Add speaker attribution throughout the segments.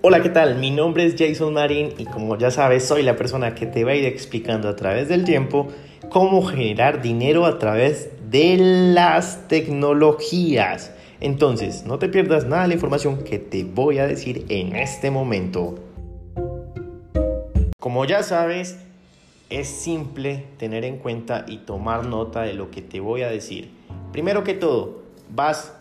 Speaker 1: Hola, ¿qué tal? Mi nombre es Jason Marín y como ya sabes, soy la persona que te va a ir explicando a través del tiempo cómo generar dinero a través de las tecnologías. Entonces, no te pierdas nada de la información que te voy a decir en este momento. Como ya sabes, es simple tener en cuenta y tomar nota de lo que te voy a decir. Primero que todo, vas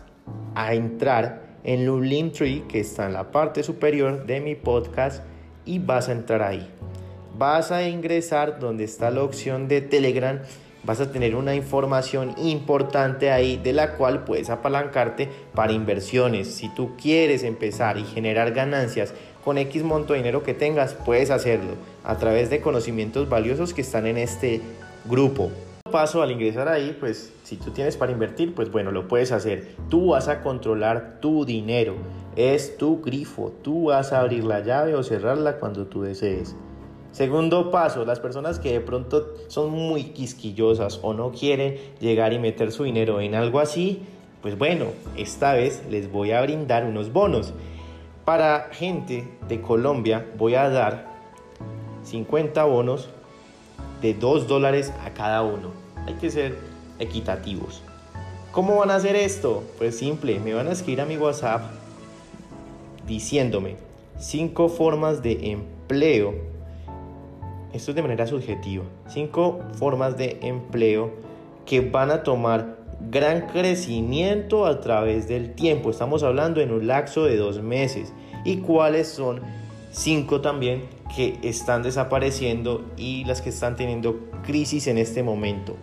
Speaker 1: a entrar en un link tree que está en la parte superior de mi podcast y vas a entrar ahí. Vas a ingresar donde está la opción de Telegram. Vas a tener una información importante ahí de la cual puedes apalancarte para inversiones. Si tú quieres empezar y generar ganancias con X monto de dinero que tengas, puedes hacerlo a través de conocimientos valiosos que están en este grupo paso al ingresar ahí, pues si tú tienes para invertir, pues bueno, lo puedes hacer. Tú vas a controlar tu dinero, es tu grifo, tú vas a abrir la llave o cerrarla cuando tú desees. Segundo paso, las personas que de pronto son muy quisquillosas o no quieren llegar y meter su dinero en algo así, pues bueno, esta vez les voy a brindar unos bonos. Para gente de Colombia voy a dar 50 bonos de 2 dólares a cada uno. Hay que ser equitativos. ¿Cómo van a hacer esto? Pues simple, me van a escribir a mi WhatsApp diciéndome 5 formas de empleo. Esto es de manera subjetiva. 5 formas de empleo que van a tomar gran crecimiento a través del tiempo. Estamos hablando en un lapso de dos meses. ¿Y cuáles son 5 también que están desapareciendo y las que están teniendo crisis en este momento.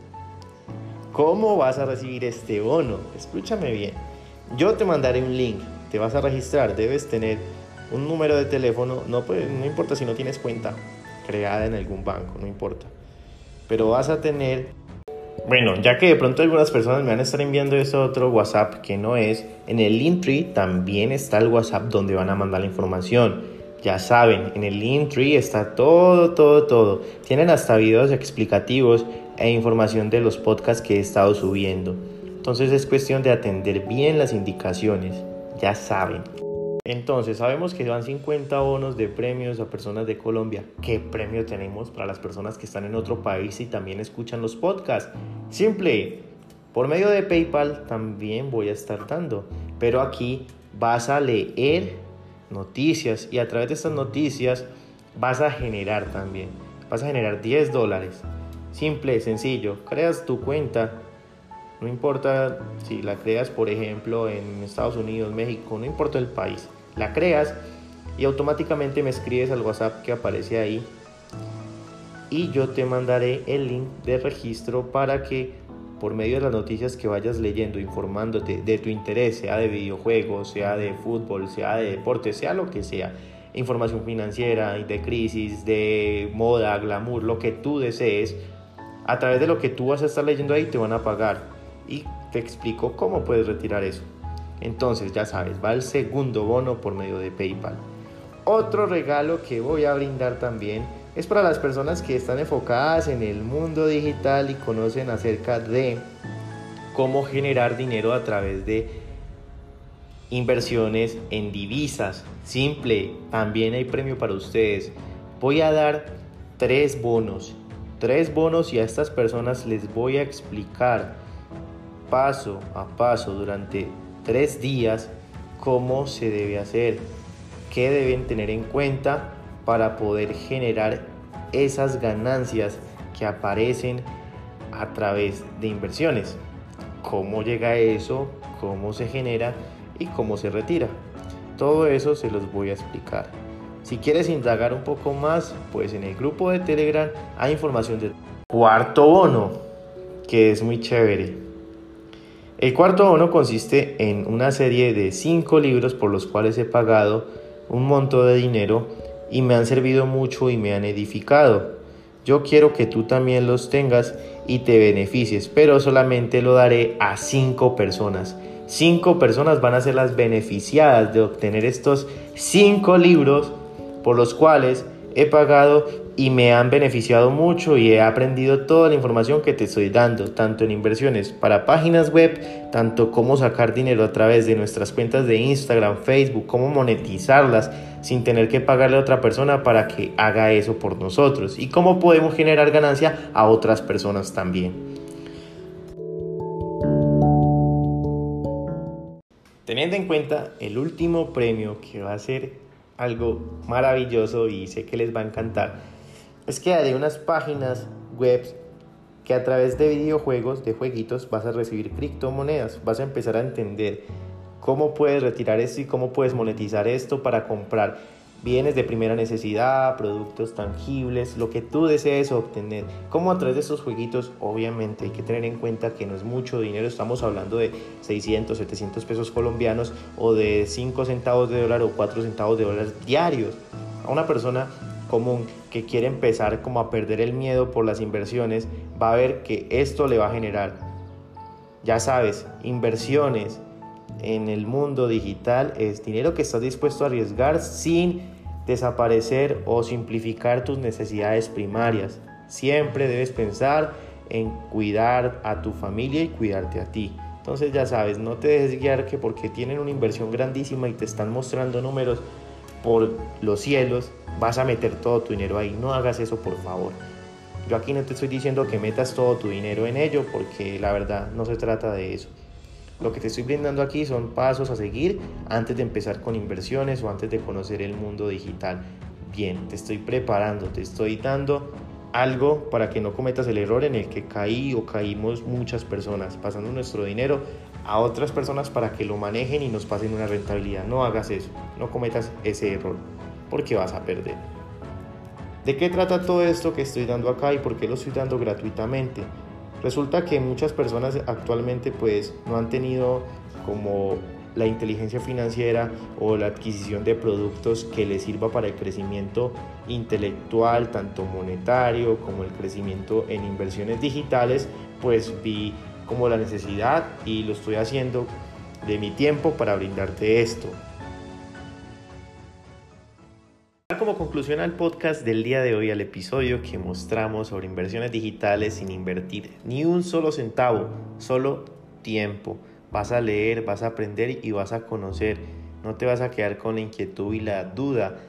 Speaker 1: ¿Cómo vas a recibir este bono? Escúchame bien. Yo te mandaré un link, te vas a registrar, debes tener un número de teléfono, no, pues, no importa si no tienes cuenta creada en algún banco, no importa. Pero vas a tener, bueno, ya que de pronto algunas personas me van a estar enviando ese otro WhatsApp que no es, en el Linktree también está el WhatsApp donde van a mandar la información. Ya saben, en el Linktree está todo, todo, todo. Tienen hasta videos explicativos e información de los podcasts que he estado subiendo. Entonces es cuestión de atender bien las indicaciones. Ya saben. Entonces, sabemos que van 50 bonos de premios a personas de Colombia. ¿Qué premio tenemos para las personas que están en otro país y también escuchan los podcasts? Simple. Por medio de PayPal también voy a estar dando. Pero aquí vas a leer noticias y a través de estas noticias vas a generar también. Vas a generar 10 dólares. Simple, sencillo. Creas tu cuenta. No importa si la creas, por ejemplo, en Estados Unidos, México, no importa el país. La creas y automáticamente me escribes al WhatsApp que aparece ahí. Y yo te mandaré el link de registro para que por medio de las noticias que vayas leyendo, informándote de tu interés, sea de videojuegos, sea de fútbol, sea de deporte, sea lo que sea, información financiera, de crisis, de moda, glamour, lo que tú desees, a través de lo que tú vas a estar leyendo ahí te van a pagar y te explico cómo puedes retirar eso. Entonces, ya sabes, va el segundo bono por medio de PayPal. Otro regalo que voy a brindar también es para las personas que están enfocadas en el mundo digital y conocen acerca de cómo generar dinero a través de inversiones en divisas. Simple, también hay premio para ustedes. Voy a dar tres bonos. Tres bonos y a estas personas les voy a explicar paso a paso durante tres días cómo se debe hacer, qué deben tener en cuenta para poder generar esas ganancias que aparecen a través de inversiones. ¿Cómo llega eso? ¿Cómo se genera? ¿Y cómo se retira? Todo eso se los voy a explicar. Si quieres indagar un poco más, pues en el grupo de Telegram hay información del cuarto bono, que es muy chévere. El cuarto bono consiste en una serie de cinco libros por los cuales he pagado un monto de dinero y me han servido mucho y me han edificado. Yo quiero que tú también los tengas y te beneficies, pero solamente lo daré a cinco personas. Cinco personas van a ser las beneficiadas de obtener estos cinco libros por los cuales he pagado y me han beneficiado mucho y he aprendido toda la información que te estoy dando, tanto en inversiones para páginas web, tanto cómo sacar dinero a través de nuestras cuentas de Instagram, Facebook, cómo monetizarlas sin tener que pagarle a otra persona para que haga eso por nosotros y cómo podemos generar ganancia a otras personas también. Teniendo en cuenta el último premio que va a ser algo maravilloso y sé que les va a encantar, es que hay unas páginas web que a través de videojuegos, de jueguitos, vas a recibir criptomonedas, vas a empezar a entender cómo puedes retirar esto y cómo puedes monetizar esto para comprar bienes de primera necesidad, productos tangibles, lo que tú desees obtener. Como a través de estos jueguitos, obviamente hay que tener en cuenta que no es mucho dinero, estamos hablando de 600, 700 pesos colombianos o de 5 centavos de dólar o 4 centavos de dólar diarios. A una persona que quiere empezar como a perder el miedo por las inversiones, va a ver que esto le va a generar, ya sabes, inversiones en el mundo digital es dinero que estás dispuesto a arriesgar sin desaparecer o simplificar tus necesidades primarias. Siempre debes pensar en cuidar a tu familia y cuidarte a ti. Entonces ya sabes, no te dejes guiar que porque tienen una inversión grandísima y te están mostrando números por los cielos, vas a meter todo tu dinero ahí. No hagas eso, por favor. Yo aquí no te estoy diciendo que metas todo tu dinero en ello, porque la verdad no se trata de eso. Lo que te estoy brindando aquí son pasos a seguir antes de empezar con inversiones o antes de conocer el mundo digital. Bien, te estoy preparando, te estoy dando algo para que no cometas el error en el que caí o caímos muchas personas, pasando nuestro dinero a otras personas para que lo manejen y nos pasen una rentabilidad. No hagas eso, no cometas ese error porque vas a perder. ¿De qué trata todo esto que estoy dando acá y por qué lo estoy dando gratuitamente? Resulta que muchas personas actualmente pues no han tenido como la inteligencia financiera o la adquisición de productos que les sirva para el crecimiento intelectual, tanto monetario como el crecimiento en inversiones digitales, pues vi como la necesidad y lo estoy haciendo de mi tiempo para brindarte esto. Como conclusión al podcast del día de hoy, al episodio que mostramos sobre inversiones digitales sin invertir ni un solo centavo, solo tiempo. Vas a leer, vas a aprender y vas a conocer. No te vas a quedar con la inquietud y la duda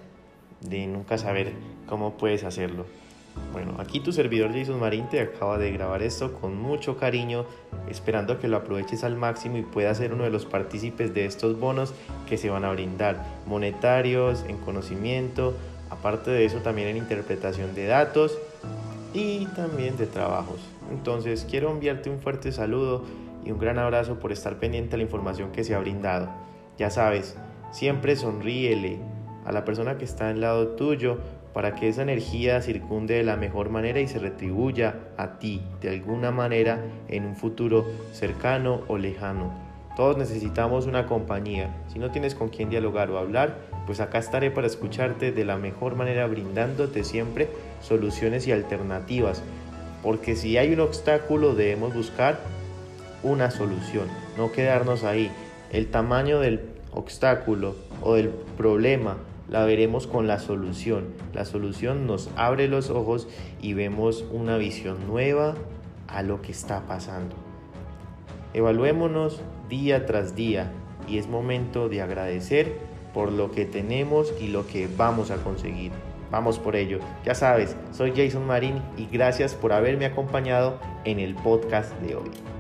Speaker 1: de nunca saber cómo puedes hacerlo. Bueno, aquí tu servidor Jason Marín te acaba de grabar esto con mucho cariño, esperando que lo aproveches al máximo y puedas ser uno de los partícipes de estos bonos que se van a brindar, monetarios, en conocimiento, aparte de eso también en interpretación de datos y también de trabajos. Entonces quiero enviarte un fuerte saludo y un gran abrazo por estar pendiente a la información que se ha brindado. Ya sabes, siempre sonríele a la persona que está al lado tuyo para que esa energía circunde de la mejor manera y se retribuya a ti de alguna manera en un futuro cercano o lejano. Todos necesitamos una compañía. Si no tienes con quién dialogar o hablar, pues acá estaré para escucharte de la mejor manera brindándote siempre soluciones y alternativas. Porque si hay un obstáculo debemos buscar una solución, no quedarnos ahí. El tamaño del obstáculo o del problema la veremos con la solución. La solución nos abre los ojos y vemos una visión nueva a lo que está pasando. Evaluémonos día tras día y es momento de agradecer por lo que tenemos y lo que vamos a conseguir. Vamos por ello. Ya sabes, soy Jason Marín y gracias por haberme acompañado en el podcast de hoy.